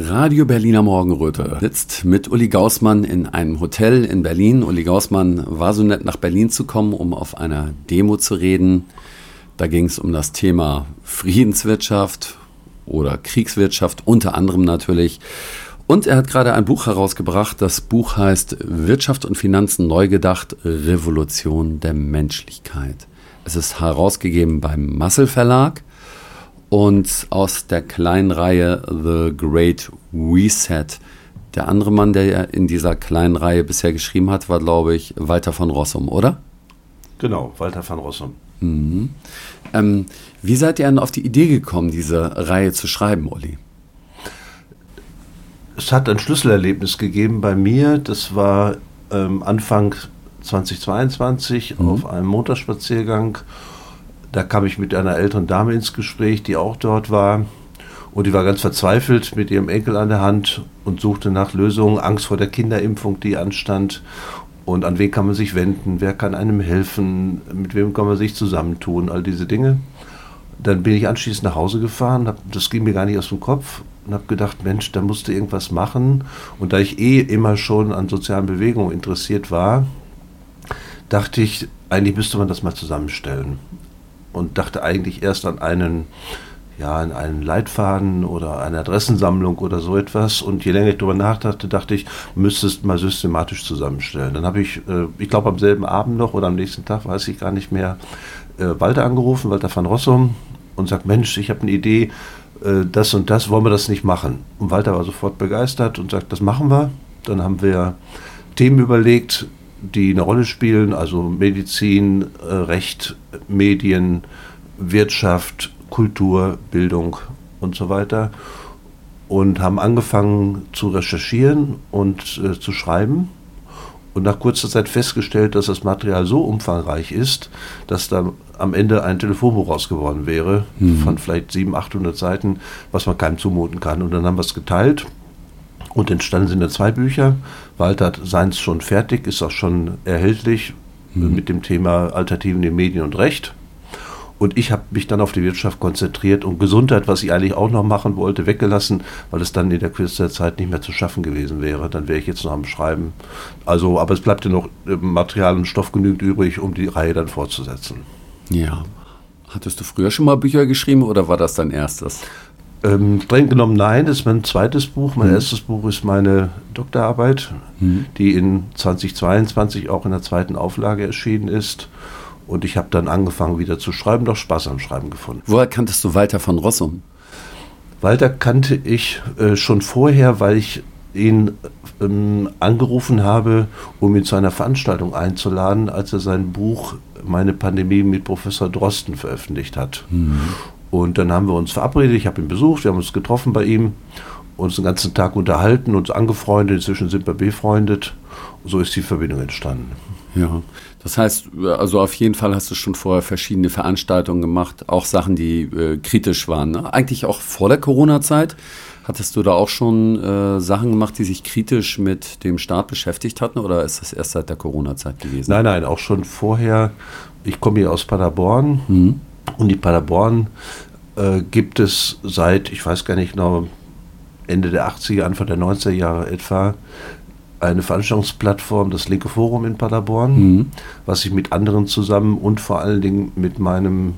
Radio Berliner Morgenröte sitzt mit Uli Gaußmann in einem Hotel in Berlin. Uli Gaußmann war so nett, nach Berlin zu kommen, um auf einer Demo zu reden. Da ging es um das Thema Friedenswirtschaft oder Kriegswirtschaft, unter anderem natürlich. Und er hat gerade ein Buch herausgebracht. Das Buch heißt Wirtschaft und Finanzen neu gedacht, Revolution der Menschlichkeit. Es ist herausgegeben beim Massel Verlag und aus der kleinen Reihe The Great Reset. Der andere Mann, der in dieser kleinen Reihe bisher geschrieben hat, war, glaube ich, Walter von Rossum, oder? Genau, Walter von Rossum. Mhm. Ähm, wie seid ihr denn auf die Idee gekommen, diese Reihe zu schreiben, Uli? Es hat ein Schlüsselerlebnis gegeben bei mir. Das war ähm, Anfang 2022 mhm. auf einem Motorspaziergang da kam ich mit einer älteren Dame ins Gespräch, die auch dort war. Und die war ganz verzweifelt mit ihrem Enkel an der Hand und suchte nach Lösungen, Angst vor der Kinderimpfung, die anstand. Und an wen kann man sich wenden? Wer kann einem helfen? Mit wem kann man sich zusammentun? All diese Dinge. Dann bin ich anschließend nach Hause gefahren, hab, das ging mir gar nicht aus dem Kopf und habe gedacht, Mensch, da musste irgendwas machen. Und da ich eh immer schon an sozialen Bewegungen interessiert war, dachte ich, eigentlich müsste man das mal zusammenstellen und dachte eigentlich erst an einen, ja, an einen Leitfaden oder eine Adressensammlung oder so etwas. Und je länger ich darüber nachdachte, dachte ich, müsste es mal systematisch zusammenstellen. Dann habe ich, äh, ich glaube am selben Abend noch oder am nächsten Tag, weiß ich gar nicht mehr, äh, Walter angerufen, Walter van Rossum, und sagt, Mensch, ich habe eine Idee, äh, das und das, wollen wir das nicht machen? Und Walter war sofort begeistert und sagt, das machen wir. Dann haben wir Themen überlegt, die eine Rolle spielen, also Medizin, äh, Recht, Medien, Wirtschaft, Kultur, Bildung und so weiter. Und haben angefangen zu recherchieren und äh, zu schreiben. Und nach kurzer Zeit festgestellt, dass das Material so umfangreich ist, dass da am Ende ein Telefonbuch rausgeworden wäre, mhm. von vielleicht 700, 800 Seiten, was man keinem zumuten kann. Und dann haben wir es geteilt und entstanden sind da zwei Bücher. Walter hat seins schon fertig, ist auch schon erhältlich mhm. mit dem Thema Alternativen in Medien und Recht. Und ich habe mich dann auf die Wirtschaft konzentriert und Gesundheit, was ich eigentlich auch noch machen wollte, weggelassen, weil es dann in der Kürze der Zeit nicht mehr zu schaffen gewesen wäre. Dann wäre ich jetzt noch am Schreiben. Also, aber es bleibt ja noch äh, Material und Stoff genügend übrig, um die Reihe dann fortzusetzen. Ja. Hattest du früher schon mal Bücher geschrieben oder war das dein erstes? Ähm, streng genommen nein, das ist mein zweites Buch. Mein mhm. erstes Buch ist meine Doktorarbeit, mhm. die in 2022 auch in der zweiten Auflage erschienen ist. Und ich habe dann angefangen wieder zu schreiben, doch Spaß am Schreiben gefunden. Woher kanntest du Walter von Rossum? Walter kannte ich äh, schon vorher, weil ich ihn ähm, angerufen habe, um ihn zu einer Veranstaltung einzuladen, als er sein Buch Meine Pandemie mit Professor Drosten veröffentlicht hat. Mhm. Und dann haben wir uns verabredet, ich habe ihn besucht, wir haben uns getroffen bei ihm, uns den ganzen Tag unterhalten, uns angefreundet, inzwischen sind wir befreundet. So ist die Verbindung entstanden. Ja, das heißt, also auf jeden Fall hast du schon vorher verschiedene Veranstaltungen gemacht, auch Sachen, die äh, kritisch waren. Ne? Eigentlich auch vor der Corona-Zeit. Hattest du da auch schon äh, Sachen gemacht, die sich kritisch mit dem Staat beschäftigt hatten oder ist das erst seit der Corona-Zeit gewesen? Nein, nein, auch schon vorher. Ich komme hier aus Paderborn. Mhm und die Paderborn äh, gibt es seit, ich weiß gar nicht genau, Ende der 80er, Anfang der 90er Jahre etwa, eine Veranstaltungsplattform, das Linke Forum in Paderborn, mhm. was ich mit anderen zusammen und vor allen Dingen mit meinem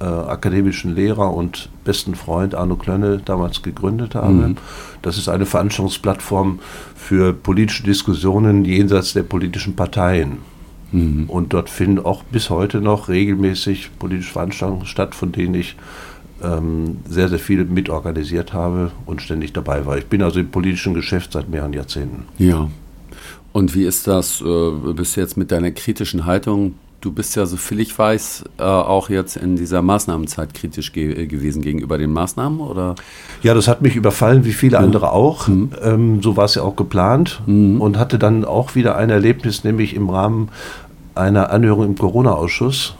äh, akademischen Lehrer und besten Freund Arno Klönne damals gegründet habe. Mhm. Das ist eine Veranstaltungsplattform für politische Diskussionen jenseits der politischen Parteien. Mhm. Und dort finden auch bis heute noch regelmäßig politische Veranstaltungen statt, von denen ich ähm, sehr, sehr viele mitorganisiert habe und ständig dabei war. Ich bin also im politischen Geschäft seit mehreren Jahrzehnten. Ja. Und wie ist das äh, bis jetzt mit deiner kritischen Haltung? Du bist ja, so viel ich weiß, äh, auch jetzt in dieser Maßnahmenzeit kritisch ge äh, gewesen gegenüber den Maßnahmen, oder? Ja, das hat mich überfallen, wie viele ja. andere auch. Mhm. Ähm, so war es ja auch geplant mhm. und hatte dann auch wieder ein Erlebnis, nämlich im Rahmen einer Anhörung im Corona-Ausschuss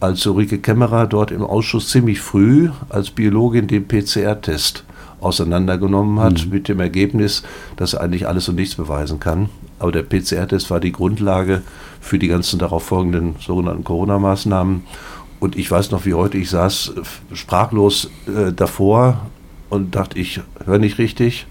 als Ulrike Kämmerer dort im Ausschuss ziemlich früh als Biologin den PCR-Test auseinandergenommen hat, mhm. mit dem Ergebnis, dass er eigentlich alles und nichts beweisen kann. Aber der PCR-Test war die Grundlage für die ganzen darauffolgenden sogenannten Corona-Maßnahmen. Und ich weiß noch wie heute, ich saß sprachlos äh, davor und dachte, ich höre nicht richtig.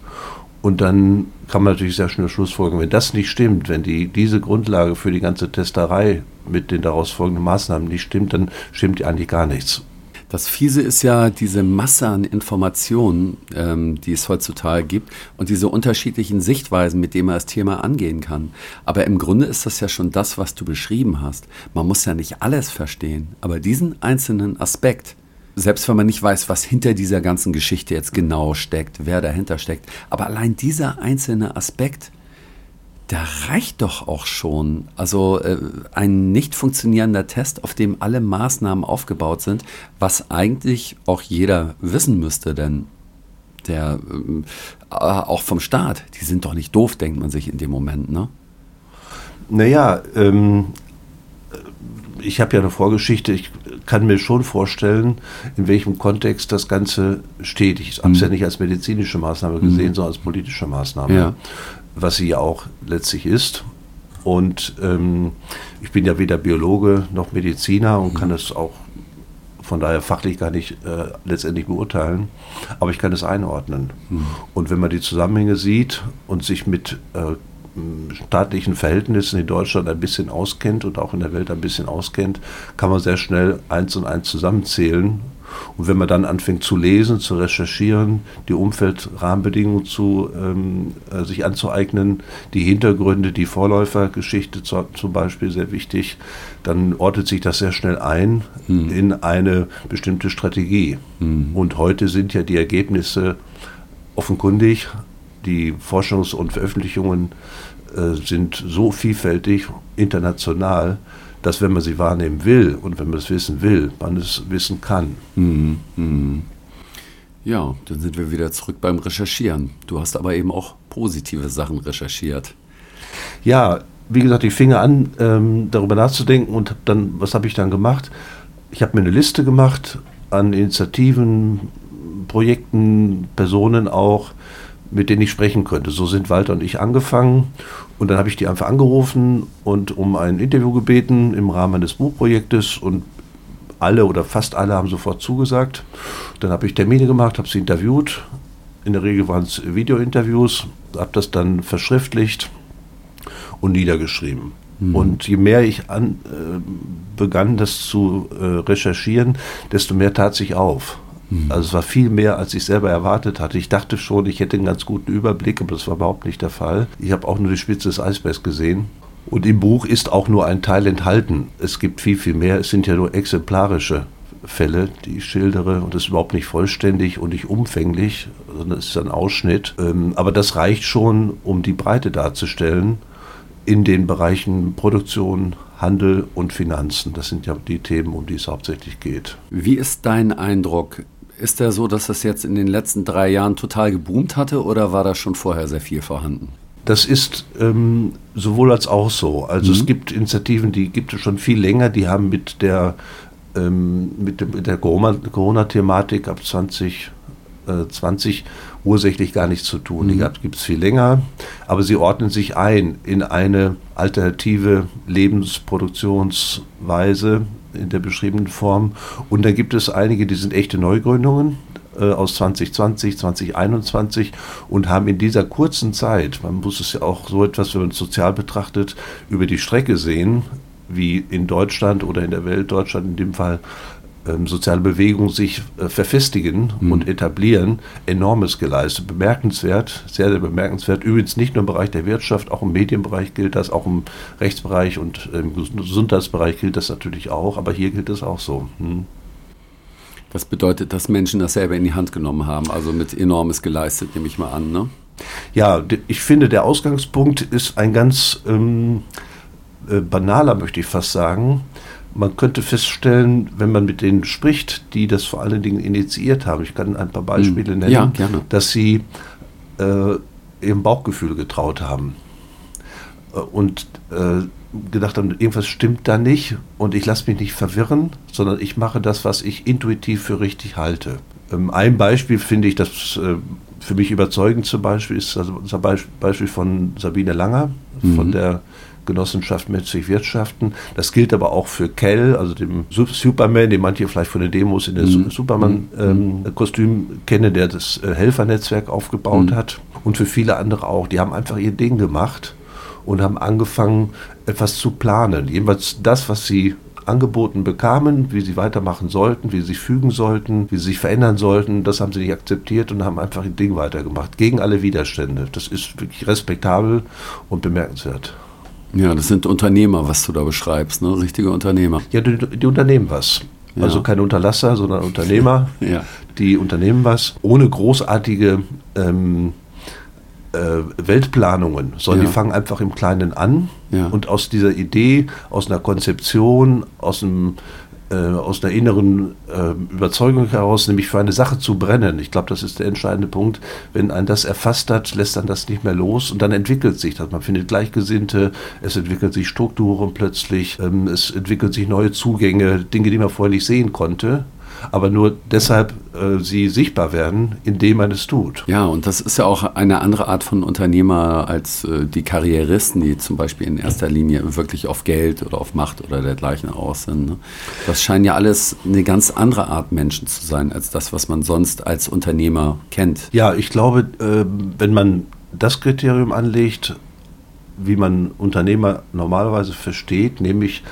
Und dann kann man natürlich sehr schnell Schlussfolgern, wenn das nicht stimmt, wenn die, diese Grundlage für die ganze Testerei mit den daraus folgenden Maßnahmen nicht stimmt, dann stimmt eigentlich gar nichts. Das Fiese ist ja diese Masse an Informationen, ähm, die es heutzutage gibt und diese unterschiedlichen Sichtweisen, mit denen man das Thema angehen kann. Aber im Grunde ist das ja schon das, was du beschrieben hast. Man muss ja nicht alles verstehen, aber diesen einzelnen Aspekt, selbst wenn man nicht weiß, was hinter dieser ganzen Geschichte jetzt genau steckt, wer dahinter steckt, aber allein dieser einzelne Aspekt, der reicht doch auch schon. Also äh, ein nicht funktionierender Test, auf dem alle Maßnahmen aufgebaut sind, was eigentlich auch jeder wissen müsste, denn der äh, auch vom Staat, die sind doch nicht doof, denkt man sich in dem Moment, ne? Naja, ähm, ich habe ja eine Vorgeschichte, ich kann mir schon vorstellen, in welchem Kontext das Ganze steht. Ich habe es mhm. ja nicht als medizinische Maßnahme gesehen, mhm. sondern als politische Maßnahme, ja. was sie ja auch letztlich ist. Und ähm, ich bin ja weder Biologe noch Mediziner und mhm. kann es auch von daher fachlich gar nicht äh, letztendlich beurteilen, aber ich kann es einordnen. Mhm. Und wenn man die Zusammenhänge sieht und sich mit äh, staatlichen Verhältnissen in Deutschland ein bisschen auskennt und auch in der Welt ein bisschen auskennt, kann man sehr schnell eins und eins zusammenzählen. Und wenn man dann anfängt zu lesen, zu recherchieren, die Umfeldrahmenbedingungen zu, ähm, äh, sich anzueignen, die Hintergründe, die Vorläufergeschichte zu, zum Beispiel sehr wichtig, dann ortet sich das sehr schnell ein hm. in eine bestimmte Strategie. Hm. Und heute sind ja die Ergebnisse offenkundig die Forschungs- und Veröffentlichungen äh, sind so vielfältig, international, dass wenn man sie wahrnehmen will und wenn man es wissen will, man es wissen kann. Mhm. Mhm. Ja, dann sind wir wieder zurück beim Recherchieren. Du hast aber eben auch positive Sachen recherchiert. Ja, wie gesagt, ich fing an, ähm, darüber nachzudenken und dann, was habe ich dann gemacht? Ich habe mir eine Liste gemacht an Initiativen, Projekten, Personen auch, mit denen ich sprechen könnte. So sind Walter und ich angefangen. Und dann habe ich die einfach angerufen und um ein Interview gebeten im Rahmen eines Buchprojektes. Und alle oder fast alle haben sofort zugesagt. Dann habe ich Termine gemacht, habe sie interviewt. In der Regel waren es Videointerviews, habe das dann verschriftlicht und niedergeschrieben. Mhm. Und je mehr ich an, äh, begann, das zu äh, recherchieren, desto mehr tat sich auf. Mhm. Also es war viel mehr, als ich selber erwartet hatte. Ich dachte schon, ich hätte einen ganz guten Überblick, aber das war überhaupt nicht der Fall. Ich habe auch nur die Spitze des Eisbergs gesehen. Und im Buch ist auch nur ein Teil enthalten. Es gibt viel, viel mehr. Es sind ja nur exemplarische Fälle, die ich schildere. Und das ist überhaupt nicht vollständig und nicht umfänglich, sondern es ist ein Ausschnitt. Ähm, aber das reicht schon, um die Breite darzustellen in den Bereichen Produktion, Handel und Finanzen. Das sind ja die Themen, um die es hauptsächlich geht. Wie ist dein Eindruck? Ist der so, dass das jetzt in den letzten drei Jahren total geboomt hatte oder war da schon vorher sehr viel vorhanden? Das ist ähm, sowohl als auch so. Also mhm. es gibt Initiativen, die gibt es schon viel länger, die haben mit der, ähm, mit, dem, mit der Corona-Thematik ab 2020 äh, ursächlich gar nichts zu tun. Mhm. Die gibt es viel länger, aber sie ordnen sich ein in eine alternative Lebensproduktionsweise, in der beschriebenen Form. Und dann gibt es einige, die sind echte Neugründungen äh, aus 2020, 2021 und haben in dieser kurzen Zeit, man muss es ja auch so etwas, wenn man es sozial betrachtet, über die Strecke sehen, wie in Deutschland oder in der Welt, Deutschland in dem Fall, ähm, soziale Bewegungen sich äh, verfestigen mhm. und etablieren, enormes geleistet. Bemerkenswert, sehr, sehr bemerkenswert. Übrigens nicht nur im Bereich der Wirtschaft, auch im Medienbereich gilt das, auch im Rechtsbereich und im Gesundheitsbereich gilt das natürlich auch, aber hier gilt es auch so. Hm. Das bedeutet, dass Menschen das selber in die Hand genommen haben, also mit enormes geleistet, nehme ich mal an, ne? Ja, ich finde, der Ausgangspunkt ist ein ganz ähm, äh, banaler, möchte ich fast sagen man könnte feststellen, wenn man mit denen spricht, die das vor allen Dingen initiiert haben, ich kann ein paar Beispiele hm. nennen, ja, dass sie äh, ihrem Bauchgefühl getraut haben. Äh, und äh, gedacht haben, irgendwas stimmt da nicht und ich lasse mich nicht verwirren, sondern ich mache das, was ich intuitiv für richtig halte. Ähm, ein Beispiel finde ich, das äh, für mich überzeugend zum Beispiel ist also unser Beispiel von Sabine Langer, mhm. von der Genossenschaft Menschlich Wirtschaften. Das gilt aber auch für Kell, also dem Superman, den manche vielleicht von den Demos in der mhm. Superman-Kostüm mhm. ähm, kennen, der das äh, Helfernetzwerk aufgebaut mhm. hat. Und für viele andere auch. Die haben einfach ihr Ding gemacht und haben angefangen, etwas zu planen. Jedenfalls das, was sie angeboten bekamen, wie sie weitermachen sollten, wie sie sich fügen sollten, wie sie sich verändern sollten, das haben sie nicht akzeptiert und haben einfach ihr Ding weitergemacht, gegen alle Widerstände. Das ist wirklich respektabel und bemerkenswert. Ja, das sind Unternehmer, was du da beschreibst, ne? richtige Unternehmer. Ja, die, die unternehmen was. Ja. Also keine Unterlasser, sondern Unternehmer, ja. die unternehmen was, ohne großartige ähm, äh, Weltplanungen, sondern ja. die fangen einfach im Kleinen an und aus dieser Idee, aus einer Konzeption, aus einem äh, aus einer inneren äh, Überzeugung heraus, nämlich für eine Sache zu brennen. Ich glaube, das ist der entscheidende Punkt. Wenn ein das erfasst hat, lässt dann das nicht mehr los und dann entwickelt sich das. Man findet Gleichgesinnte, es entwickelt sich Strukturen plötzlich, ähm, es entwickelt sich neue Zugänge, Dinge, die man vorher nicht sehen konnte aber nur deshalb äh, sie sichtbar werden, indem man es tut. Ja, und das ist ja auch eine andere Art von Unternehmer als äh, die Karrieristen, die zum Beispiel in erster Linie wirklich auf Geld oder auf Macht oder dergleichen aus sind. Ne? Das scheinen ja alles eine ganz andere Art Menschen zu sein, als das, was man sonst als Unternehmer kennt. Ja, ich glaube, äh, wenn man das Kriterium anlegt, wie man Unternehmer normalerweise versteht, nämlich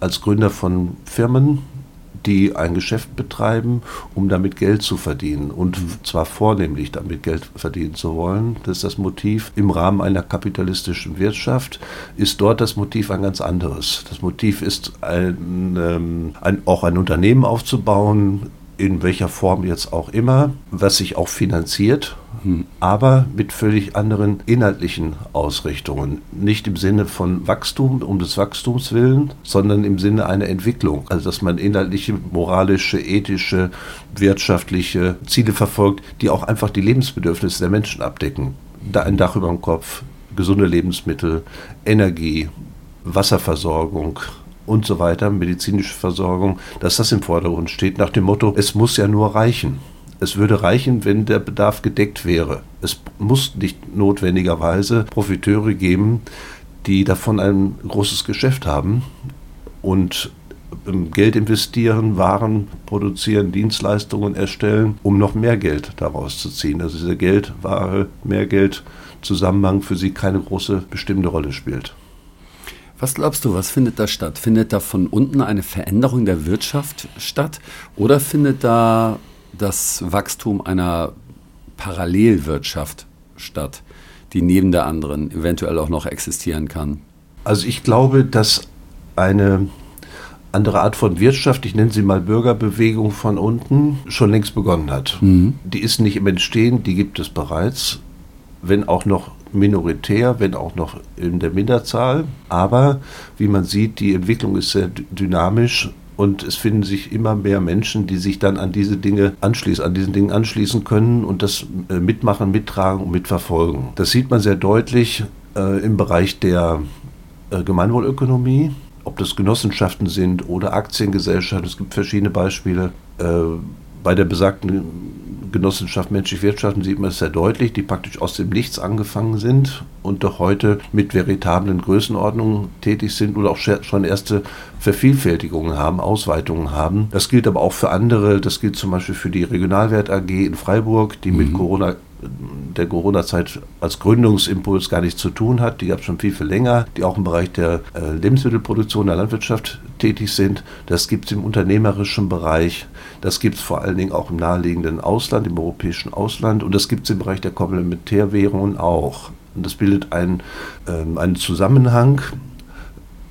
als Gründer von Firmen, die ein Geschäft betreiben, um damit Geld zu verdienen und zwar vornehmlich damit Geld verdienen zu wollen. Das ist das Motiv im Rahmen einer kapitalistischen Wirtschaft, ist dort das Motiv ein ganz anderes. Das Motiv ist ein, ähm, ein, auch ein Unternehmen aufzubauen, in welcher Form jetzt auch immer, was sich auch finanziert. Aber mit völlig anderen inhaltlichen Ausrichtungen. Nicht im Sinne von Wachstum, um des Wachstums willen, sondern im Sinne einer Entwicklung. Also dass man inhaltliche, moralische, ethische, wirtschaftliche Ziele verfolgt, die auch einfach die Lebensbedürfnisse der Menschen abdecken. Da ein Dach über dem Kopf, gesunde Lebensmittel, Energie, Wasserversorgung, und so weiter, medizinische Versorgung, dass das im Vordergrund steht, nach dem Motto, es muss ja nur reichen. Es würde reichen, wenn der Bedarf gedeckt wäre. Es muss nicht notwendigerweise Profiteure geben, die davon ein großes Geschäft haben und Geld investieren, Waren produzieren, Dienstleistungen erstellen, um noch mehr Geld daraus zu ziehen. Also dieser Geld, Ware, Mehrgeld, Zusammenhang für sie keine große bestimmte Rolle spielt. Was glaubst du, was findet da statt? Findet da von unten eine Veränderung der Wirtschaft statt oder findet da das Wachstum einer Parallelwirtschaft statt, die neben der anderen eventuell auch noch existieren kann? Also ich glaube, dass eine andere Art von Wirtschaft, ich nenne sie mal Bürgerbewegung von unten, schon längst begonnen hat. Mhm. Die ist nicht im Entstehen, die gibt es bereits, wenn auch noch minoritär, wenn auch noch in der Minderzahl. Aber wie man sieht, die Entwicklung ist sehr dynamisch und es finden sich immer mehr Menschen, die sich dann an diese Dinge anschließen, an diesen Dingen anschließen können und das äh, mitmachen, mittragen und mitverfolgen. Das sieht man sehr deutlich äh, im Bereich der äh, Gemeinwohlökonomie, ob das Genossenschaften sind oder Aktiengesellschaften. Es gibt verschiedene Beispiele. Äh, bei der besagten Genossenschaft Menschliche Wirtschaften sieht man es sehr deutlich, die praktisch aus dem Nichts angefangen sind und doch heute mit veritablen Größenordnungen tätig sind oder auch schon erste Vervielfältigungen haben, Ausweitungen haben. Das gilt aber auch für andere. Das gilt zum Beispiel für die Regionalwert AG in Freiburg, die mhm. mit Corona der Corona-Zeit als Gründungsimpuls gar nichts zu tun hat. Die gab es schon viel, viel länger, die auch im Bereich der äh, Lebensmittelproduktion, der Landwirtschaft tätig sind. Das gibt es im unternehmerischen Bereich. Das gibt es vor allen Dingen auch im naheliegenden Ausland, im europäischen Ausland. Und das gibt es im Bereich der Komplementärwährungen auch. Und das bildet ein, äh, einen Zusammenhang,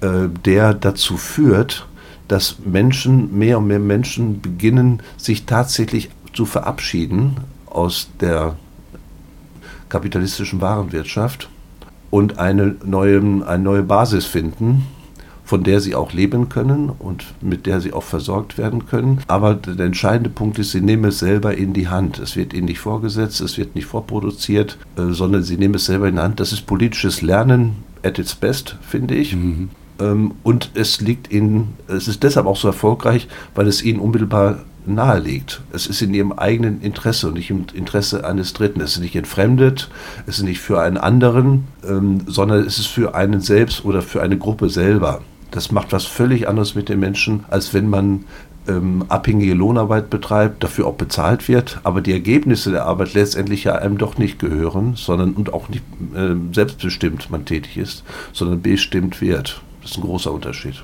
äh, der dazu führt, dass Menschen, mehr und mehr Menschen beginnen, sich tatsächlich zu verabschieden aus der kapitalistischen Warenwirtschaft und eine neue, eine neue Basis finden, von der sie auch leben können und mit der sie auch versorgt werden können. Aber der entscheidende Punkt ist, sie nehmen es selber in die Hand. Es wird ihnen nicht vorgesetzt, es wird nicht vorproduziert, äh, sondern sie nehmen es selber in die Hand. Das ist politisches Lernen at its best, finde ich. Mhm. Ähm, und es liegt ihnen, es ist deshalb auch so erfolgreich, weil es ihnen unmittelbar nahe liegt. Es ist in ihrem eigenen Interesse und nicht im Interesse eines Dritten. Es ist nicht entfremdet, es ist nicht für einen anderen, ähm, sondern es ist für einen selbst oder für eine Gruppe selber. Das macht was völlig anderes mit den Menschen, als wenn man ähm, abhängige Lohnarbeit betreibt, dafür auch bezahlt wird, aber die Ergebnisse der Arbeit letztendlich ja einem doch nicht gehören, sondern und auch nicht äh, selbstbestimmt man tätig ist, sondern bestimmt wird. Das ist ein großer Unterschied.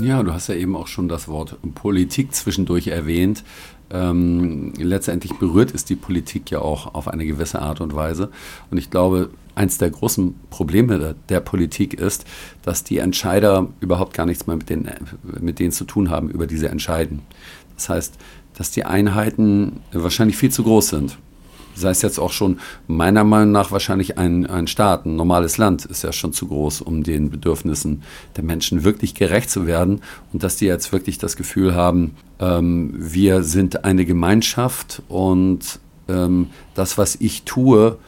Ja, du hast ja eben auch schon das Wort Politik zwischendurch erwähnt. Ähm, letztendlich berührt ist die Politik ja auch auf eine gewisse Art und Weise. Und ich glaube, eins der großen Probleme der, der, Politik ist, dass die Entscheider überhaupt gar nichts mehr mit, den, mit denen zu tun haben, über diese entscheiden. Das heißt, dass die Einheiten wahrscheinlich viel zu groß sind sei es jetzt auch schon meiner Meinung nach wahrscheinlich ein, ein Staat, ein normales Land ist ja schon zu groß, um den Bedürfnissen der Menschen wirklich gerecht zu werden und dass die jetzt wirklich das Gefühl haben, ähm, wir sind eine Gemeinschaft und ähm, das, was ich tue,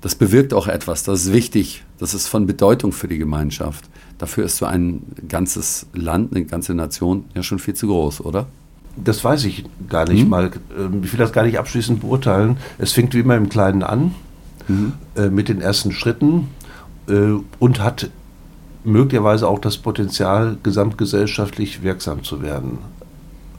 das bewirkt auch etwas, das ist wichtig, das ist von Bedeutung für die Gemeinschaft. Dafür ist so ein ganzes Land, eine ganze Nation ja schon viel zu groß, oder? Das weiß ich gar nicht mhm. mal. Ähm, ich will das gar nicht abschließend beurteilen. Es fängt wie immer im Kleinen an, mhm. äh, mit den ersten Schritten äh, und hat möglicherweise auch das Potenzial, gesamtgesellschaftlich wirksam zu werden.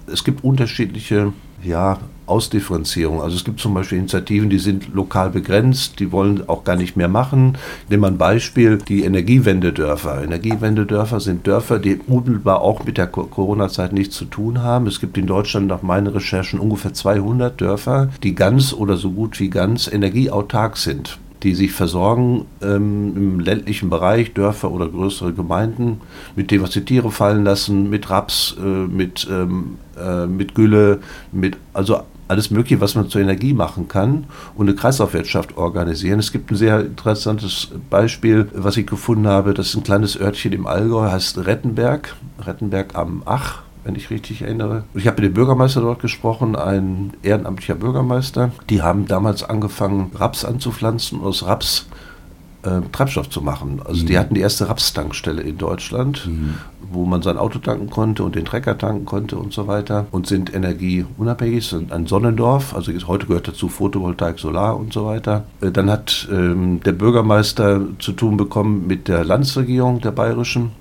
Es gibt unterschiedliche ja, Ausdifferenzierung. Also es gibt zum Beispiel Initiativen, die sind lokal begrenzt, die wollen auch gar nicht mehr machen. Nehmen wir ein Beispiel, die Energiewendedörfer. Energiewendedörfer sind Dörfer, die unmittelbar auch mit der Corona-Zeit nichts zu tun haben. Es gibt in Deutschland nach meinen Recherchen ungefähr 200 Dörfer, die ganz oder so gut wie ganz energieautark sind die sich versorgen ähm, im ländlichen Bereich, Dörfer oder größere Gemeinden, mit dem, was die Tiere fallen lassen, mit Raps, äh, mit, ähm, äh, mit Gülle, mit also alles Mögliche, was man zur Energie machen kann und eine Kreislaufwirtschaft organisieren. Es gibt ein sehr interessantes Beispiel, was ich gefunden habe. Das ist ein kleines Örtchen im Allgäu, heißt Rettenberg, Rettenberg am Ach wenn ich richtig erinnere. Ich habe mit dem Bürgermeister dort gesprochen, ein ehrenamtlicher Bürgermeister. Die haben damals angefangen, Raps anzupflanzen und aus Raps äh, Treibstoff zu machen. Also mhm. die hatten die erste Rapstankstelle in Deutschland, mhm. Wo man sein Auto tanken konnte und den Trecker tanken konnte und so weiter und sind energieunabhängig, sind ein Sonnendorf, also heute gehört dazu Photovoltaik, Solar und so weiter. Äh, dann hat ähm, der Bürgermeister zu tun bekommen mit der Landesregierung der bayerischen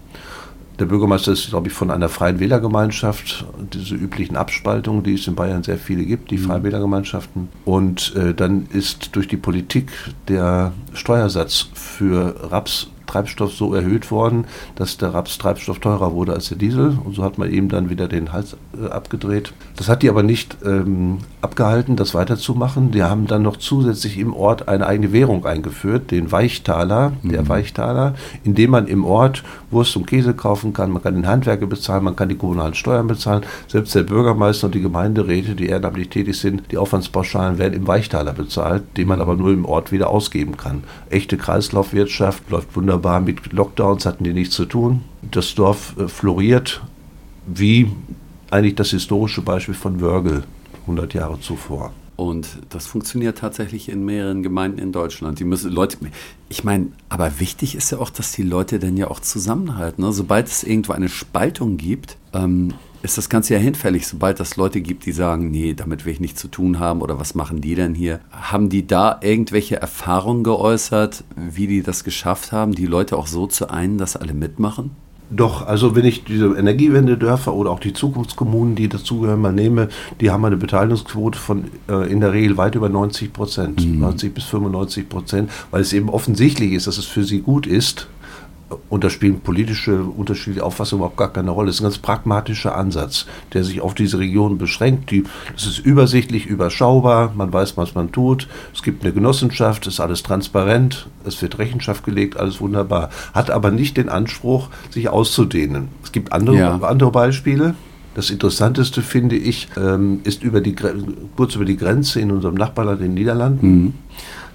der Bürgermeister ist, glaube ich, von einer freien Wählergemeinschaft, diese üblichen Abspaltungen, die es in Bayern sehr viele gibt, die mhm. freien Wählergemeinschaften. Und äh, dann ist durch die Politik der Steuersatz für Raps Treibstoff so erhöht worden, dass der Rapstreibstoff teurer wurde als der Diesel. Und so hat man eben dann wieder den Hals äh, abgedreht. Das hat die aber nicht ähm, abgehalten, das weiterzumachen. Die haben dann noch zusätzlich im Ort eine eigene Währung eingeführt, den Weichtaler, mhm. der Weichtaler, indem man im Ort Wurst und Käse kaufen kann, man kann den Handwerker bezahlen, man kann die kommunalen Steuern bezahlen. Selbst der Bürgermeister und die Gemeinderäte, die ehrenamtlich tätig sind, die Aufwandspauschalen werden im Weichtaler bezahlt, den man aber nur im Ort wieder ausgeben kann. Echte Kreislaufwirtschaft läuft wunderbar wunderbar. Mit Lockdowns hatten die nichts zu tun. Das Dorf äh, floriert wie eigentlich das historische Beispiel von Wörgl 100 Jahre zuvor. Und das funktioniert tatsächlich in mehreren Gemeinden in Deutschland. Die müssen Leute, ich meine, aber wichtig ist ja auch, dass die Leute dann ja auch zusammenhalten. Ne? Sobald es irgendwo eine Spaltung gibt, ähm, ist das Ganze ja hinfällig, sobald es Leute gibt, die sagen, nee, damit will ich nichts zu tun haben oder was machen die denn hier? Haben die da irgendwelche Erfahrungen geäußert, wie die das geschafft haben, die Leute auch so zu einen, dass alle mitmachen? Doch, also wenn ich diese Energiewendedörfer oder auch die Zukunftskommunen, die dazugehören, mal nehme, die haben eine Beteiligungsquote von äh, in der Regel weit über 90 Prozent, mhm. 90 bis 95 Prozent, weil es eben offensichtlich ist, dass es für sie gut ist, Und da spielen politische unterschiedliche Auffassungen überhaupt gar keine Rolle. Das ist ein ganz pragmatischer Ansatz, der sich auf diese Region beschränkt. Die, das ist übersichtlich, überschaubar, man weiß, was man tut. Es gibt eine Genossenschaft, es ist alles transparent, es wird Rechenschaft gelegt, alles wunderbar. Hat aber nicht den Anspruch, sich auszudehnen. Es gibt andere, ja. andere Beispiele. Das Interessanteste finde ich, ähm, ist über die, kurz über die Grenze in unserem Nachbarland in den Niederlanden. Mhm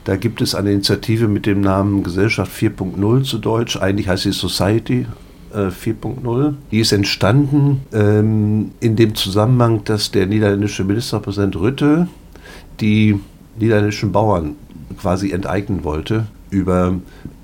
da gibt es eine Initiative mit dem Namen Gesellschaft 4.0 zu Deutsch. Eigentlich heißt sie Society 4.0. Äh, die ist entstanden ähm, in dem Zusammenhang, dass der niederländische Ministerpräsident Rütte die niederländischen Bauern quasi enteignen wollte über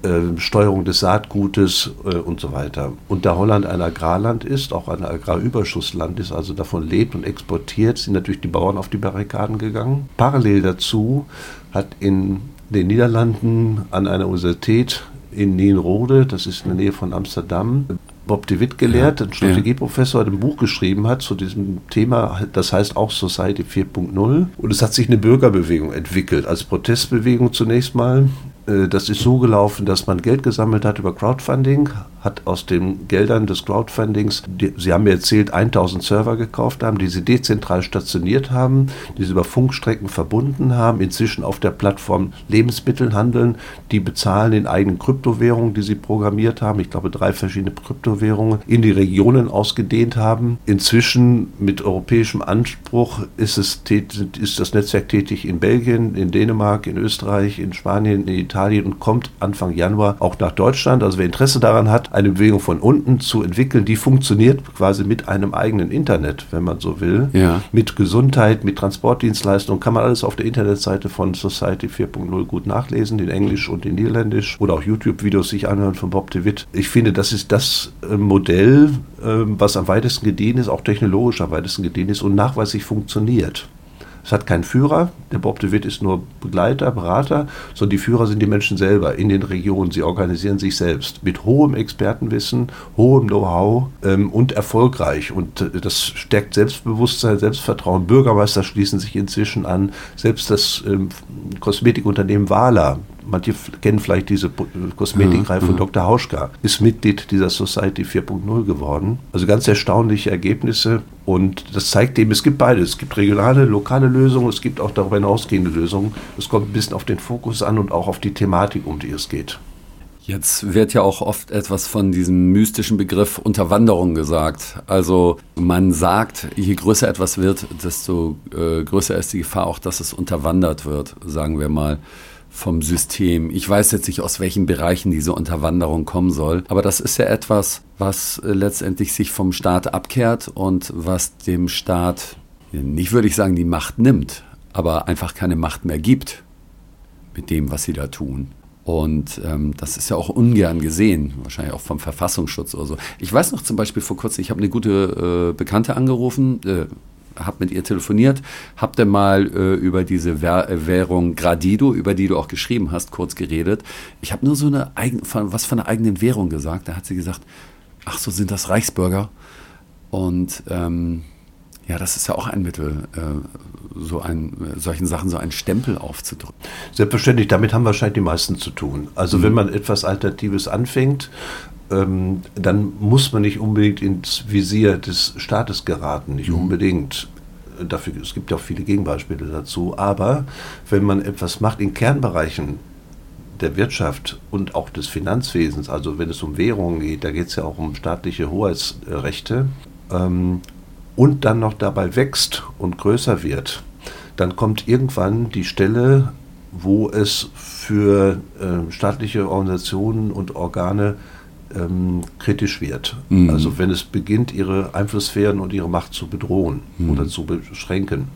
äh, Steuerung des Saatgutes äh, und so weiter. Und da Holland ein Agrarland ist, auch ein Agrarüberschussland ist, also davon lebt und exportiert, sind natürlich die Bauern auf die Barrikaden gegangen. Parallel dazu hat in den Niederlanden an einer Universität in Nienrode, das ist in der Nähe von Amsterdam, Bob de Witt gelehrt, ein Strategieprofessor, der ein Buch geschrieben hat zu diesem Thema, das heißt auch Society 4.0. Und es hat sich eine Bürgerbewegung entwickelt, als Protestbewegung zunächst mal. Äh, das ist so gelaufen, dass man Geld gesammelt hat über Crowdfunding, hat aus den Geldern des Crowdfundings, die, Sie haben mir erzählt, 1000 Server gekauft haben, die sie dezentral stationiert haben, die sie über Funkstrecken verbunden haben, inzwischen auf der Plattform Lebensmittel handeln, die bezahlen in eigenen Kryptowährungen, die sie programmiert haben, ich glaube drei verschiedene Kryptowährungen, in die Regionen ausgedehnt haben. Inzwischen mit europäischem Anspruch ist, es, ist das Netzwerk tätig in Belgien, in Dänemark, in Österreich, in Spanien, in Italien und kommt Anfang Januar auch nach Deutschland. Also wer Interesse daran hat, eine Bewegung von unten zu entwickeln, die funktioniert quasi mit einem eigenen Internet, wenn man so will. Ja. Mit Gesundheit, mit Transportdienstleistungen, kann man alles auf der Internetseite von Society 4.0 gut nachlesen, in Englisch und in Niederländisch oder auch YouTube-Videos sich anhören von Bob de Witt. Ich finde, das ist das äh, Modell, ähm, was am weitesten gediehen ist, auch technologisch am weitesten gediehen ist und nachweislich funktioniert. Es hat keinen Führer, der Bob de Witt ist nur Begleiter, Berater, sondern die Führer sind die Menschen selber in den Regionen. Sie organisieren sich selbst mit hohem Expertenwissen, hohem Know-how ähm, und erfolgreich. Und äh, das stärkt Selbstbewusstsein, Selbstvertrauen. Bürgermeister schließen sich inzwischen an. Selbst das ähm, Kosmetikunternehmen Wala manche kennen vielleicht diese Kosmetikreihe von Dr. Hauschka, ist Mitglied dieser Society 4.0 geworden. Also ganz erstaunliche Ergebnisse und das zeigt eben, es gibt beides. Es gibt regionale, lokale Lösungen, es gibt auch darüber hinausgehende Lösungen. Es kommt ein bisschen auf den Fokus an und auch auf die Thematik, um die es geht. Jetzt wird ja auch oft etwas von diesem mystischen Begriff Unterwanderung gesagt. Also man sagt, je größer etwas wird, desto äh, größer ist die Gefahr auch, dass es unterwandert wird, sagen wir mal vom System. Ich weiß jetzt nicht, aus welchen Bereichen diese Unterwanderung kommen soll, aber das ist ja etwas, was äh, letztendlich sich vom Staat abkehrt und was dem Staat, nicht würde ich sagen, die Macht nimmt, aber einfach keine Macht mehr gibt mit dem, was sie da tun. Und ähm, das ist ja auch ungern gesehen, wahrscheinlich auch vom Verfassungsschutz oder so. Ich weiß noch zum Beispiel vor kurzem, ich habe eine gute äh, Bekannte angerufen, äh, habe mit ihr telefoniert, habe dann mal äh, über diese Währung Gradido, über die du auch geschrieben hast, kurz geredet. Ich habe nur so eine eigen, was von einer eigenen Währung gesagt. Da hat sie gesagt, ach so sind das Reichsbürger. Und ähm, ja, das ist ja auch ein Mittel, äh, so ein, solchen Sachen so einen Stempel aufzudrücken. Selbstverständlich, damit haben wahrscheinlich die meisten zu tun. Also mhm. wenn man etwas Alternatives anfängt, ähm, dann muss man nicht unbedingt ins Visier des Staates geraten, nicht mhm. unbedingt. Dafür, es gibt ja auch viele Gegenbeispiele dazu. Aber wenn man etwas macht in Kernbereichen der Wirtschaft und auch des Finanzwesens, also wenn es um Währungen geht, da geht es ja auch um staatliche Hoheitsrechte, ähm, und dann noch dabei wächst und größer wird, dann kommt irgendwann die Stelle, wo es für äh, staatliche Organisationen und Organe ähm, kritisch wird. Mhm. Also wenn es beginnt, ihre Einflusssphären und ihre Macht zu bedrohen mhm. oder zu beschränken.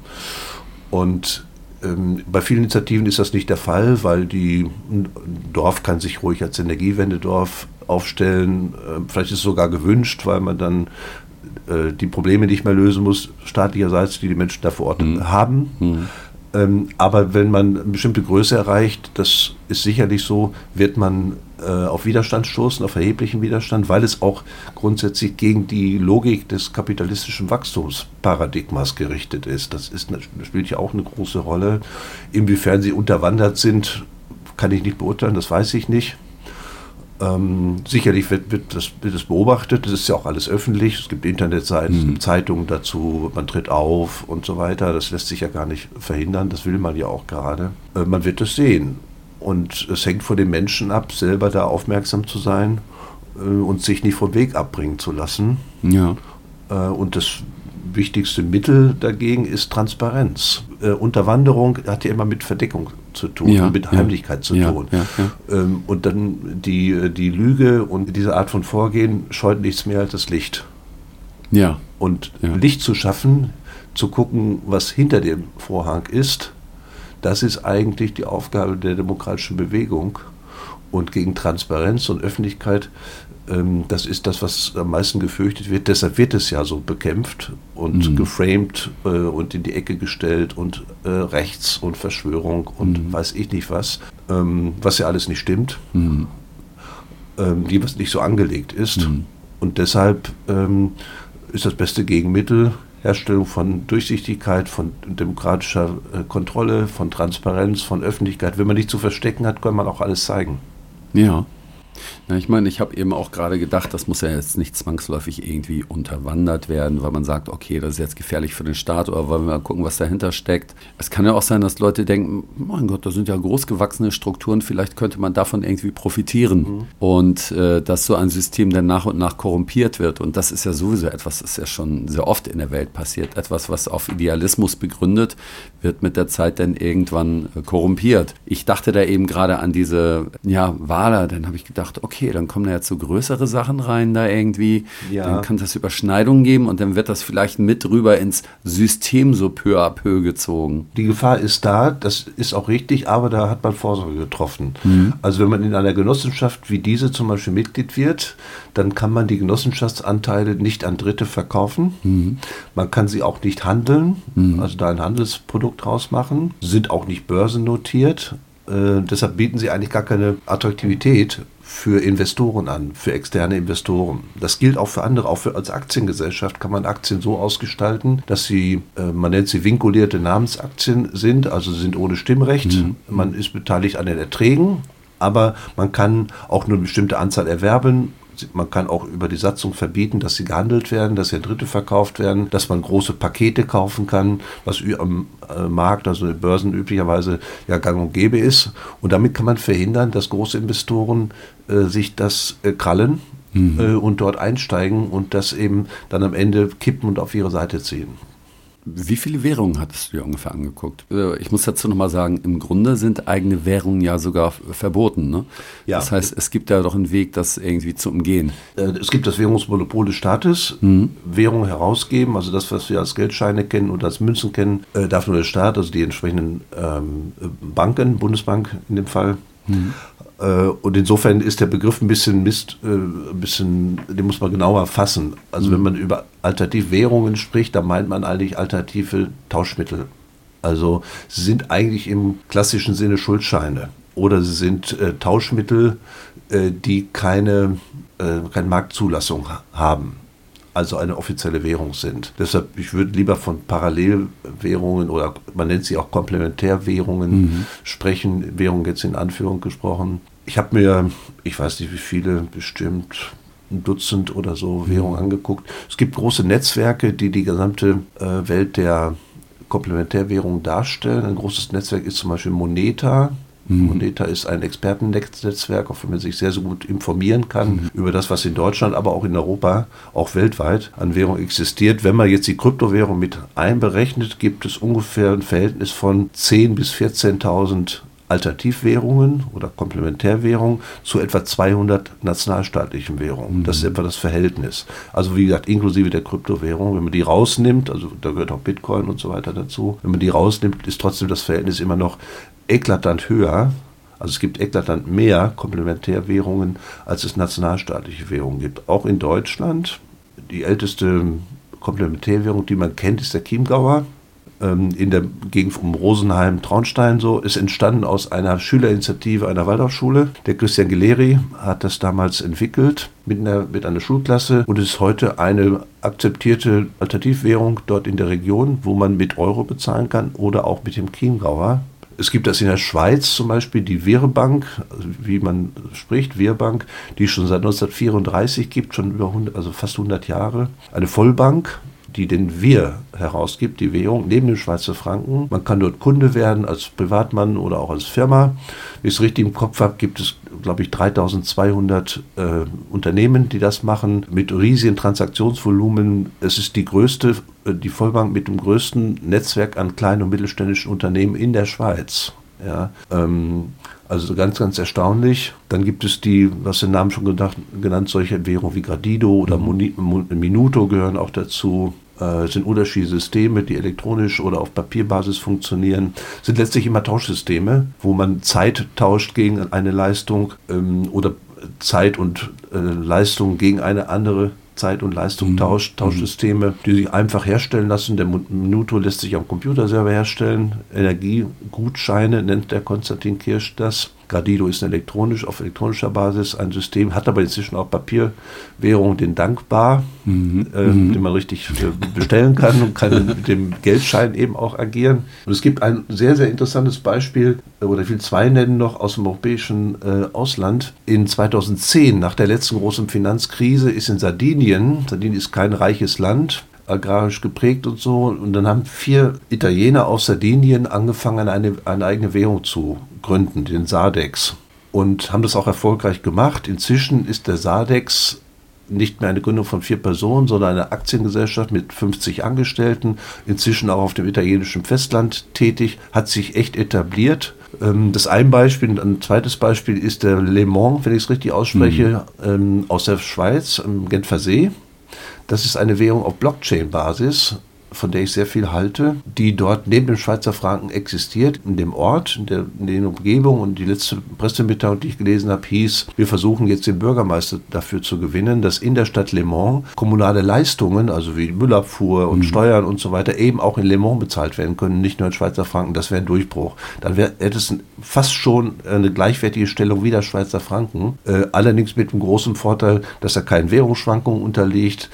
Und ähm, bei vielen Initiativen ist das nicht der Fall, weil die ein Dorf kann sich ruhig als Energiewendedorf aufstellen. Äh, vielleicht ist es sogar gewünscht, weil man dann äh, die Probleme nicht mehr lösen muss, staatlicherseits, die die Menschen da vor Ort mhm. haben. Mhm. Ähm, aber wenn man eine bestimmte Größe erreicht, das ist sicherlich so, wird man auf Widerstand stoßen, auf erheblichen Widerstand, weil es auch grundsätzlich gegen die Logik des kapitalistischen Wachstumsparadigmas gerichtet ist. Das, ist, das spielt ja auch eine große Rolle. Inwiefern sie unterwandert sind, kann ich nicht beurteilen, das weiß ich nicht. Ähm, sicherlich wird, wird, das, wird das beobachtet, das ist ja auch alles öffentlich, es gibt Internetseiten, mhm. Zeitungen dazu, man tritt auf und so weiter, das lässt sich ja gar nicht verhindern, das will man ja auch gerade. Äh, man wird es sehen und es hängt von den Menschen ab, selber da aufmerksam zu sein äh, und sich nicht vom Weg abbringen zu lassen. Ja. Äh, und das wichtigste Mittel dagegen ist Transparenz. Äh, Unterwanderung hat ja immer mit Verdeckung zu tun, ja, mit Heimlichkeit ja, zu tun. Ja, ähm, und dann die, die Lüge und diese Art von Vorgehen scheut nichts mehr als das Licht. Ja. Und Licht zu schaffen, zu gucken, was hinter dem Vorhang ist, das ist eigentlich die Aufgabe der demokratischen Bewegung. Und gegen Transparenz und Öffentlichkeit ähm, das ist das, was am meisten gefürchtet wird. Deshalb wird es ja so bekämpft und mhm. geframed äh, und in die Ecke gestellt und äh, Rechts und Verschwörung und mhm. weiß ich nicht was, ähm, was ja alles nicht stimmt, mhm. ähm, die was nicht so angelegt ist. Mhm. Und deshalb ist das beste Gegenmittel Herstellung von Durchsichtigkeit, von demokratischer äh, Kontrolle, von Transparenz, von Öffentlichkeit. Wenn man nicht zu verstecken hat, kann man auch alles zeigen. Ja. Na, ich meine, ich habe eben auch gerade gedacht, das muss ja jetzt nicht zwangsläufig irgendwie unterwandert werden, weil man sagt, okay, das ist jetzt gefährlich für den Staat oder wollen wir mal gucken, was dahinter steckt. Es kann ja auch sein, dass Leute denken, mein Gott, da sind ja großgewachsene Strukturen, vielleicht könnte man davon irgendwie profitieren. Mhm. Und äh, dass so ein System dann nach und nach korrumpiert wird. Und das ist ja sowieso etwas, das ist ja schon sehr oft in der Welt passiert. Etwas, was auf Idealismus begründet, wird mit der Zeit dann irgendwann äh, korrumpiert. Ich dachte da eben gerade an diese ja, Wahler, dann habe ich gedacht, okay, okay, dann kommen da jetzt so größere Sachen rein da irgendwie. Ja. Dann kann es Überschneidungen geben und dann wird das vielleicht mit rüber ins System so peu à peu gezogen. Die Gefahr ist da, das ist auch richtig, aber da hat man Vorsorge getroffen. Mhm. Also wenn man in einer Genossenschaft wie diese zum Beispiel Mitglied wird, dann kann man die Genossenschaftsanteile nicht an Dritte verkaufen. Mhm. Man kann sie auch nicht handeln, mhm. also da ein Handelsprodukt draus machen, sind auch nicht börsennotiert. Äh, deshalb bieten sie eigentlich gar keine Attraktivität für Investoren an, für externe Investoren. Das gilt auch für andere, auch für, als Aktiengesellschaft kann man Aktien so ausgestalten, dass sie, äh, man nennt sie vinkulierte Namensaktien sind, also sind ohne Stimmrecht. Mhm. Man ist beteiligt an den Erträgen, aber man kann auch nur eine bestimmte Anzahl erwerben man kann auch über die Satzung verbieten, dass sie gehandelt werden, dass sie an Dritte verkauft werden, dass man große Pakete kaufen kann, was am äh, Markt, also in Börsen üblicherweise ja gang und gäbe ist. Und damit kann man verhindern, dass große Investoren äh, sich das äh, krallen mhm. äh, und dort einsteigen und das eben dann am Ende kippen und auf ihre Seite ziehen. Wie viele Währungen hattest du dir ungefähr angeguckt? Äh, ich muss dazu nochmal sagen, im Grunde sind eigene Währungen ja sogar verboten. Ne? Ja. Das heißt, es gibt ja doch einen Weg, das irgendwie zu umgehen. Äh, es gibt das Währungsmonopol des Staates, mhm. Währungen herausgeben, also das, was wir als Geldscheine kennen oder als Münzen kennen, äh, darf nur der Staat, also die entsprechenden ähm, Banken, Bundesbank in dem Fall. Mhm. Äh, und insofern ist der Begriff ein bisschen Mist, äh, ein bisschen, den muss man genauer fassen. Also mhm. wenn man über Alternativwährungen spricht, dann meint man eigentlich alternative Tauschmittel. Also sie sind eigentlich im klassischen Sinne Schuldscheine oder sie sind äh, Tauschmittel, äh, die keine, äh, keine Marktzulassung haben also eine offizielle Währung sind. Deshalb, ich würde lieber von Parallelwährungen oder man nennt sie auch Komplementärwährungen mhm. sprechen, Währung jetzt in Anführung gesprochen. Ich habe mir, ich weiß nicht wie viele, bestimmt ein Dutzend oder so mhm. Währungen angeguckt. Es gibt große Netzwerke, die die gesamte äh, Welt der Komplementärwährungen darstellen. Ein großes Netzwerk ist zum Beispiel Moneta. Mhm. Moneta ist ein Expertennetzwerk, auf dem man sich sehr, sehr gut informieren kann mhm. über das, was in Deutschland, aber auch in Europa, auch weltweit an Währung existiert. Wenn man jetzt die Kryptowährung mit einberechnet, gibt es ungefähr ein Verhältnis von 10.000 bis 14.000 Alternativwährungen oder Komplementärwährungen zu etwa 200 nationalstaatlichen Währungen. Mhm. Das ist etwa das Verhältnis. Also wie gesagt, inklusive der Kryptowährung. Wenn man die rausnimmt, also da gehört auch Bitcoin und so weiter dazu, wenn man die rausnimmt, ist trotzdem das Verhältnis immer noch eklatant höher. Also es gibt eklatant mehr Komplementärwährungen, als es nationalstaatliche Währungen gibt. Auch in Deutschland. Die älteste Komplementärwährung, die man kennt, ist der Chiemgauer. Ähm, in der Gegend um Rosenheim, Traunstein so, ist entstanden aus einer Schülerinitiative einer Waldorfschule. Der Christian Geleri hat das damals entwickelt mit einer, mit einer Schulklasse und ist heute eine akzeptierte Alternativwährung dort in der Region, wo man mit Euro bezahlen kann oder auch mit dem Chiemgauer Es gibt das in der Schweiz zum Beispiel, die Wehrbank, also wie man spricht, Wehrbank, die schon seit 1934 gibt, schon über 100, also fast 100 Jahre. Eine Vollbank, die den Wir herausgibt, die Währung, neben dem Schweizer Franken. Man kann dort Kunde werden als Privatmann oder auch als Firma. Wenn ich es richtig im Kopf habe, gibt es, glaube ich, 3200 äh, Unternehmen, die das machen, mit riesigen Transaktionsvolumen. Es ist die größte, die Vollbank mit dem größten Netzwerk an kleinen und mittelständischen Unternehmen in der Schweiz. Ja, ähm, also ganz, ganz erstaunlich. Dann gibt es die, was den Namen schon gedacht, genannt, solche Währungen wie Gradido oder mhm. Minuto gehören auch dazu. Äh, sind unterschiedliche Systeme, die elektronisch oder auf Papierbasis funktionieren, sind letztlich immer Tauschsysteme, wo man Zeit tauscht gegen eine Leistung ähm, oder Zeit und äh, Leistung gegen eine andere Zeit und Leistung mhm. tauscht, Tauschsysteme, die sich einfach herstellen lassen. Der Minuto lässt sich am Computer selber herstellen. Energiegutscheine nennt der Konstantin Kirsch das. Gradido ist elektronisch, auf elektronischer Basis ein System, hat aber inzwischen auch Papierwährung, den Dankbar, mhm. Äh, mhm. den man richtig äh, bestellen kann und kann mit dem Geldschein eben auch agieren. Und es gibt ein sehr, sehr interessantes Beispiel, äh, oder ich will zwei nennen noch aus dem europäischen äh, Ausland. In 2010, nach der letzten großen Finanzkrise, ist in Sardinien, Sardinien ist kein reiches Land, agrarisch geprägt und so. Und dann haben vier Italiener aus Sardinien angefangen, eine, eine eigene Währung zu gründen, den Sardex. Und haben das auch erfolgreich gemacht. Inzwischen ist der Sardex nicht mehr eine Gründung von vier Personen, sondern eine Aktiengesellschaft mit 50 Angestellten, inzwischen auch auf dem italienischen Festland tätig, hat sich echt etabliert. Ähm, das ein Beispiel, ein zweites Beispiel ist der Le Mans, wenn ich es richtig ausspreche, mhm. aus der Schweiz, am Genfer See. Das ist eine Währung auf Blockchain-Basis von der ich sehr viel halte, die dort neben dem Schweizer Franken existiert, in dem Ort, in der, in der Umgebung. Und die letzte Pressemitteilung, die ich gelesen habe, hieß, wir versuchen jetzt den Bürgermeister dafür zu gewinnen, dass in der Stadt Le Mans kommunale Leistungen, also wie Müllabfuhr und mhm. Steuern und so weiter, eben auch in Le Mans bezahlt werden können, nicht nur in Schweizer Franken. Das wäre ein Durchbruch. Dann wäre hätte es fast schon eine gleichwertige Stellung wie der Schweizer Franken. Äh, allerdings mit dem großen Vorteil, dass er keinen Währungsschwankungen unterliegt.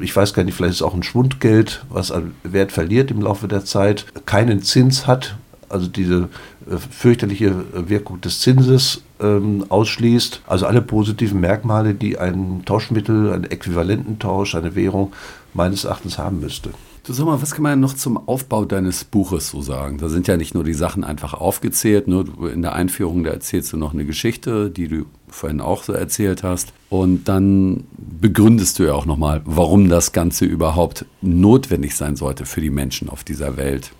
Ich weiß gar nicht, vielleicht ist es auch ein Schwundgeld, was an Wert verliert im Laufe der Zeit, keinen Zins hat, also diese äh, fürchterliche Wirkung des Zinses ähm, ausschließt. Also alle positiven Merkmale, die ein Tauschmittel, einen Äquivalententausch, eine Währung meines Erachtens haben müsste. Du sag mal, was kann man noch zum Aufbau deines Buches so sagen? Da sind ja nicht nur die Sachen einfach aufgezählt, nur in der Einführung, da erzählst du noch eine Geschichte, die du vorhin auch so erzählt hast. Und dann begründest du ja auch nochmal, warum das Ganze überhaupt notwendig sein sollte für die Menschen auf dieser Welt.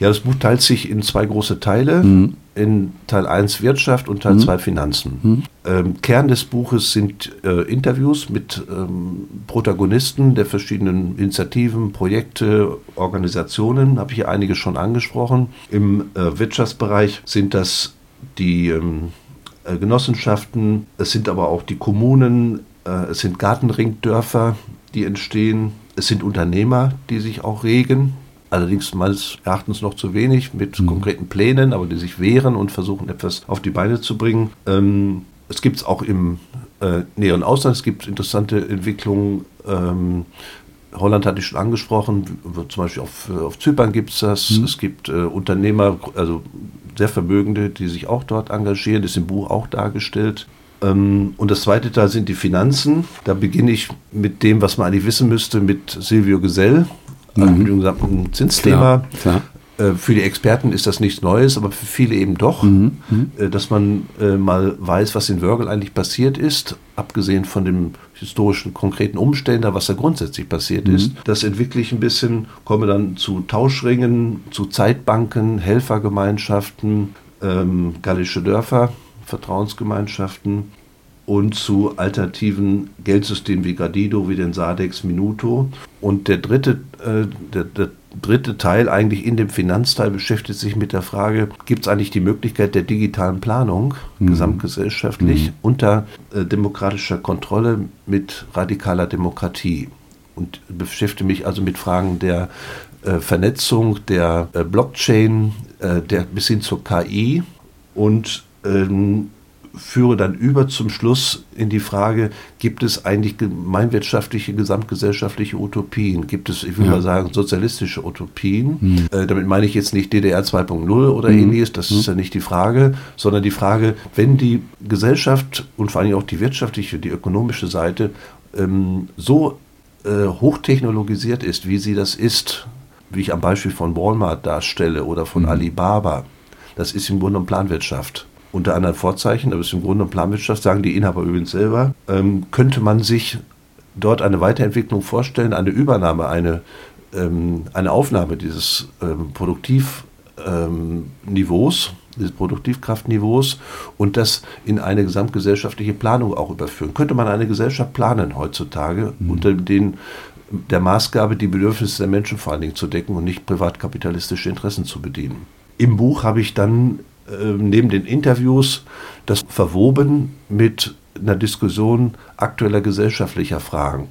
Ja, das Buch teilt sich in zwei große Teile. Mhm. In Teil 1 Wirtschaft und Teil mhm. 2 Finanzen. Mhm. Ähm, Kern des Buches sind äh, Interviews mit ähm, Protagonisten der verschiedenen Initiativen, Projekte, Organisationen. Habe ich hier einige schon angesprochen. Im äh, Wirtschaftsbereich sind das die ähm, äh, Genossenschaften, es sind aber auch die Kommunen, äh, es sind Gartenringdörfer, die entstehen, es sind Unternehmer, die sich auch regen, allerdings meines Erachtens noch zu wenig mit mhm. konkreten Plänen, aber die sich wehren und versuchen etwas auf die Beine zu bringen. Ähm, es gibt es auch im äh, näheren Ausland, es gibt interessante Entwicklungen. Ähm, Holland hatte ich schon angesprochen, zum Beispiel auf, auf Zypern gibt es das. Mhm. Es gibt äh, Unternehmer, also sehr Vermögende, die sich auch dort engagieren, das ist im Buch auch dargestellt. Ähm, und das zweite Teil sind die Finanzen. Da beginne ich mit dem, was man eigentlich wissen müsste, mit Silvio Gesell, mhm. mit dem gesamten Zinsthema. Klar, klar. Äh, für die Experten ist das nichts Neues, aber für viele eben doch, mhm. mhm. Äh, dass man äh, mal weiß, was in Wörgl eigentlich passiert ist, abgesehen von dem historischen konkreten Umständen, was da grundsätzlich passiert mhm. ist. Das entwickle ich ein bisschen, komme dann zu Tauschringen, zu Zeitbanken, Helfergemeinschaften, ähm, gallische Dörfer, Vertrauensgemeinschaften und zu alternativen Geldsystemen wie Gradido, wie den Sadex Minuto. Und der dritte, äh, der, der dritte Teil eigentlich in dem Finanzteil beschäftigt sich mit der Frage, gibt es eigentlich die Möglichkeit der digitalen Planung mhm. gesamtgesellschaftlich mhm. unter äh, demokratischer Kontrolle mit radikaler Demokratie? Und beschäftige mich also mit Fragen der äh, Vernetzung, der äh, Blockchain, äh, der, bis hin zur KI und ähm, führe dann über zum Schluss in die Frage, gibt es eigentlich gemeinwirtschaftliche, gesamtgesellschaftliche Utopien? Gibt es, ich würde ja. mal sagen, sozialistische Utopien? Mhm. Äh, damit meine ich jetzt nicht DDR 2.0 oder mhm. ähnliches, das mhm. ist ja nicht die Frage, sondern die Frage, wenn die Gesellschaft und vor allem auch die wirtschaftliche, die ökonomische Seite ähm, so äh, hochtechnologisiert ist, wie sie das ist, wie ich am Beispiel von Walmart darstelle oder von mhm. Alibaba, das ist im Grunde genommen Planwirtschaft unter anderen Vorzeichen, aber es ist im Grunde Planwirtschaft, sagen die Inhaber übrigens selber, ähm, könnte man sich dort eine Weiterentwicklung vorstellen, eine Übernahme, eine, ähm, eine Aufnahme dieses ähm, Produktivniveaus, ähm, dieses Produktivkraftniveaus und das in eine gesamtgesellschaftliche Planung auch überführen. Könnte man eine Gesellschaft planen heutzutage mhm. unter den der Maßgabe, die Bedürfnisse der Menschen vor allen Dingen zu decken und nicht privatkapitalistische Interessen zu bedienen. Im Buch habe ich dann neben den Interviews das verwoben mit einer Diskussion aktueller gesellschaftlicher Fragen.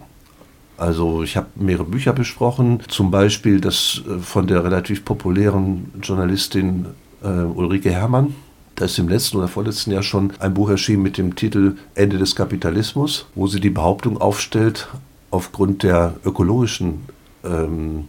Also ich habe mehrere Bücher besprochen, zum Beispiel das äh, von der relativ populären Journalistin äh, Ulrike Herrmann. Da ist im letzten oder vorletzten Jahr schon ein Buch erschienen mit dem Titel Ende des Kapitalismus, wo sie die Behauptung aufstellt, aufgrund der ökologischen ähm,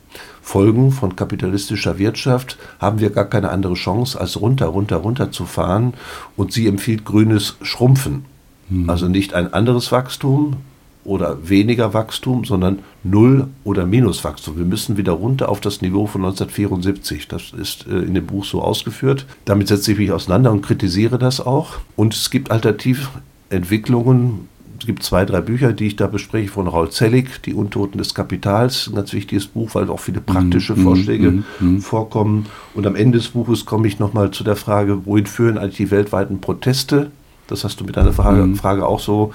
Folgen von kapitalistischer Wirtschaft haben wir gar keine andere Chance, als runter, runter, runter zu fahren. Und sie empfiehlt grünes Schrumpfen. Hm. Also nicht ein anderes Wachstum oder weniger Wachstum, sondern Null- oder Minuswachstum. Wir müssen wieder runter auf das Niveau von 1974. Das ist äh, in dem Buch so ausgeführt. Damit setze ich mich auseinander und kritisiere das auch. Und es gibt Alternativentwicklungen, es gibt zwei, drei Bücher, die ich da bespreche, von Raul Zellig, Die Untoten des Kapitals, ein ganz wichtiges Buch, weil auch viele praktische mm, Vorschläge mm, mm, vorkommen. Und am Ende des Buches komme ich nochmal zu der Frage, wohin führen eigentlich die weltweiten Proteste? Das hast du mit deiner Frage, mhm. Frage auch so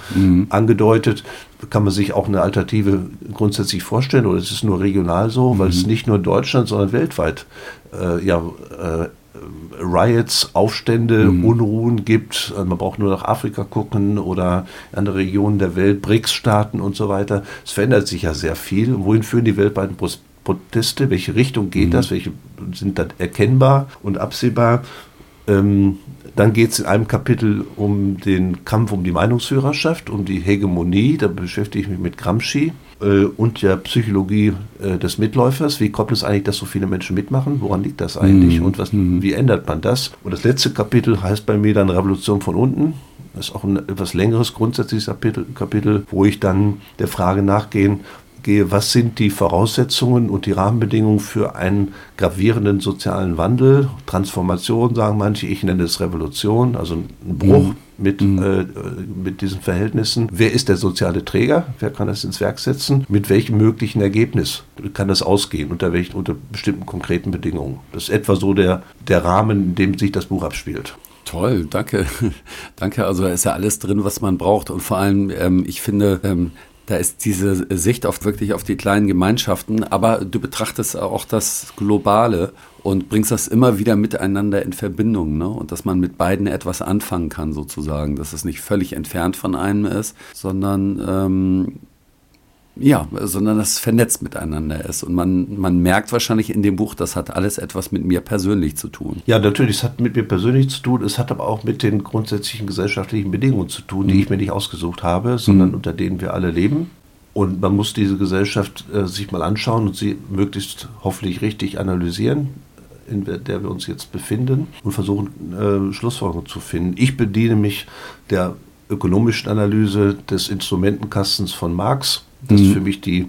angedeutet. Kann man sich auch eine Alternative grundsätzlich vorstellen oder ist es nur regional so? Weil es nicht nur in Deutschland, sondern weltweit äh, ja, äh, Riots, Aufstände, mhm. Unruhen gibt. Also man braucht nur nach Afrika gucken oder andere Regionen der Welt, BRICS-Staaten und so weiter. Es verändert sich ja sehr viel. Wohin führen die weltweiten Proteste? Welche Richtung geht mhm. das? Welche sind dann erkennbar und absehbar? Ähm, dann geht es in einem Kapitel um den Kampf um die Meinungsführerschaft, um die Hegemonie. Da beschäftige ich mich mit Gramsci äh, und der Psychologie äh, des Mitläufers. Wie kommt es eigentlich, dass so viele Menschen mitmachen? Woran liegt das eigentlich? Mhm. Und was, mhm. wie ändert man das? Und das letzte Kapitel heißt bei mir dann Revolution von unten. Das ist auch ein etwas längeres grundsätzliches Kapitel, Kapitel wo ich dann der Frage nachgehen gehe, was sind die Voraussetzungen und die Rahmenbedingungen für einen gravierenden sozialen Wandel, Transformation, sagen manche, ich nenne es Revolution, also ein Bruch mhm. mit, mhm. Äh, mit diesen Verhältnissen. Wer ist der soziale Träger? Wer kann das ins Werk setzen? Mit welchem möglichen Ergebnis kann das ausgehen? Unter welchen, unter bestimmten konkreten Bedingungen? Das ist etwa so der, der Rahmen, in dem sich das Buch abspielt. Toll, danke. danke. Also da ist ja alles drin, was man braucht. Und vor allem, ähm, ich finde, ähm, da ist diese Sicht auf wirklich auf die kleinen Gemeinschaften, aber du betrachtest auch das Globale und bringst das immer wieder miteinander in Verbindung, ne? Und dass man mit beiden etwas anfangen kann, sozusagen, dass es nicht völlig entfernt von einem ist, sondern ähm, ja, sondern dass es vernetzt miteinander ist. Und man, man merkt wahrscheinlich in dem Buch, das hat alles etwas mit mir persönlich zu tun. Ja, natürlich, es hat mit mir persönlich zu tun. Es hat aber auch mit den grundsätzlichen gesellschaftlichen Bedingungen zu tun, die mhm. ich mir nicht ausgesucht habe, sondern mhm. unter denen wir alle leben. Und man muss diese Gesellschaft äh, sich mal anschauen und sie möglichst hoffentlich richtig analysieren, in der wir uns jetzt befinden, und versuchen, äh, Schlussfolgerungen zu finden. Ich bediene mich der ökonomischen Analyse des Instrumentenkastens von Marx das mhm. ist für mich die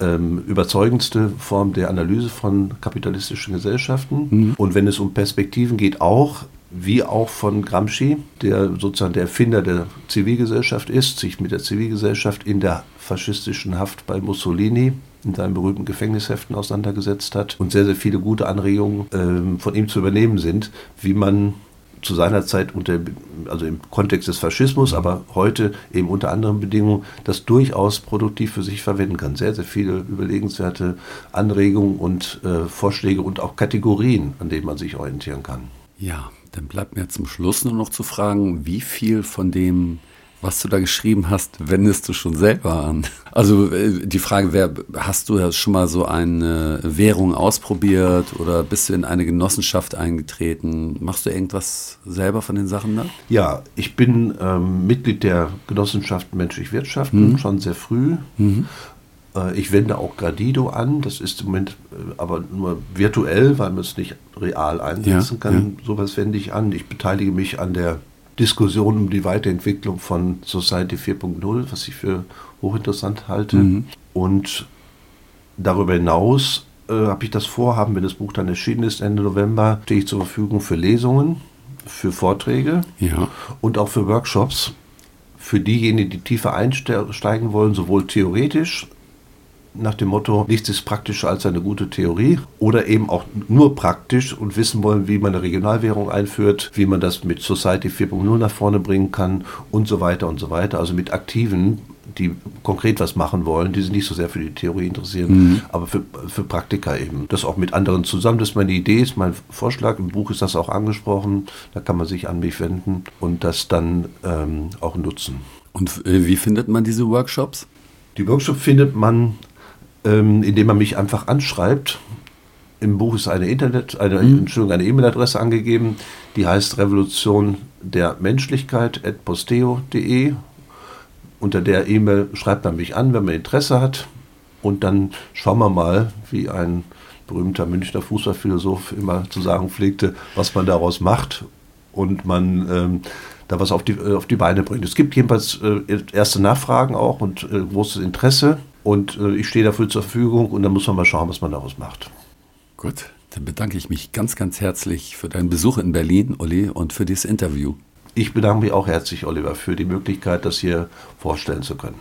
ähm, überzeugendste Form der Analyse von kapitalistischen Gesellschaften. Mhm. Und wenn es um Perspektiven geht, auch wie auch von Gramsci, der sozusagen der Erfinder der Zivilgesellschaft ist, sich mit der Zivilgesellschaft in der faschistischen Haft bei Mussolini in seinen berühmten Gefängnisheften auseinandergesetzt hat und sehr, sehr viele gute Anregungen ähm, von ihm zu übernehmen sind, wie man zu seiner Zeit unter, also im Kontext des Faschismus, aber heute eben unter anderen Bedingungen, das durchaus produktiv für sich verwenden kann. Sehr, sehr viele überlegenswerte Anregungen und äh, Vorschläge und auch Kategorien, an denen man sich orientieren kann. Ja, dann bleibt mir zum Schluss nur noch zu fragen, wie viel von dem Was du da geschrieben hast, wendest du schon selber an. Also äh, die Frage wäre, hast du ja schon mal so eine Währung ausprobiert oder bist du in eine Genossenschaft eingetreten? Machst du irgendwas selber von den Sachen da? Ja, ich bin ähm, Mitglied der Genossenschaft Menschlich Wirtschaften, mhm. schon sehr früh. Mhm. Äh, ich wende auch Gradido an, das ist im Moment äh, aber nur virtuell, weil man es nicht real einsetzen ja, kann. Ja. Sowas wende ich an. Ich beteilige mich an der Diskussion um die Weiterentwicklung von Society 4.0, was ich für hochinteressant halte. Mhm. Und darüber hinaus äh, habe ich das Vorhaben, wenn das Buch dann erschienen ist, Ende November, stehe ich zur Verfügung für Lesungen, für Vorträge ja. und auch für Workshops für diejenigen, die tiefer einsteigen wollen, sowohl theoretisch nach dem Motto, nichts ist praktischer als eine gute Theorie oder eben auch nur praktisch und wissen wollen, wie man eine Regionalwährung einführt, wie man das mit Society 4.0 nach vorne bringen kann und so weiter und so weiter. Also mit Aktiven, die konkret was machen wollen, die sich nicht so sehr für die Theorie interessieren, mhm. aber für, für Praktika eben. Das auch mit anderen zusammen, das ist meine Idee, ist mein Vorschlag. Im Buch ist das auch angesprochen, da kann man sich an mich wenden und das dann ähm, auch nutzen. Und äh, wie findet man diese Workshops? Die Workshops findet man ähm, indem man mich einfach anschreibt. Im Buch ist eine Internet, eine, mhm. Entschuldigung, eine E-Mail-Adresse angegeben, die heißt Revolution der Menschlichkeit at posteo.de. Unter der E-Mail schreibt man mich an, wenn man Interesse hat. Und dann schauen wir mal, wie ein berühmter Münchner Fußballphilosoph immer zu sagen pflegte, was man daraus macht und man ähm, da was auf die, äh, auf die Beine bringt. Es gibt jedenfalls äh, erste Nachfragen auch und äh, großes Interesse. Und ich stehe dafür zur Verfügung und dann muss man mal schauen, was man daraus macht. Gut, dann bedanke ich mich ganz, ganz herzlich für deinen Besuch in Berlin, Olli, und für dieses Interview. Ich bedanke mich auch herzlich, Oliver, für die Möglichkeit, das hier vorstellen zu können.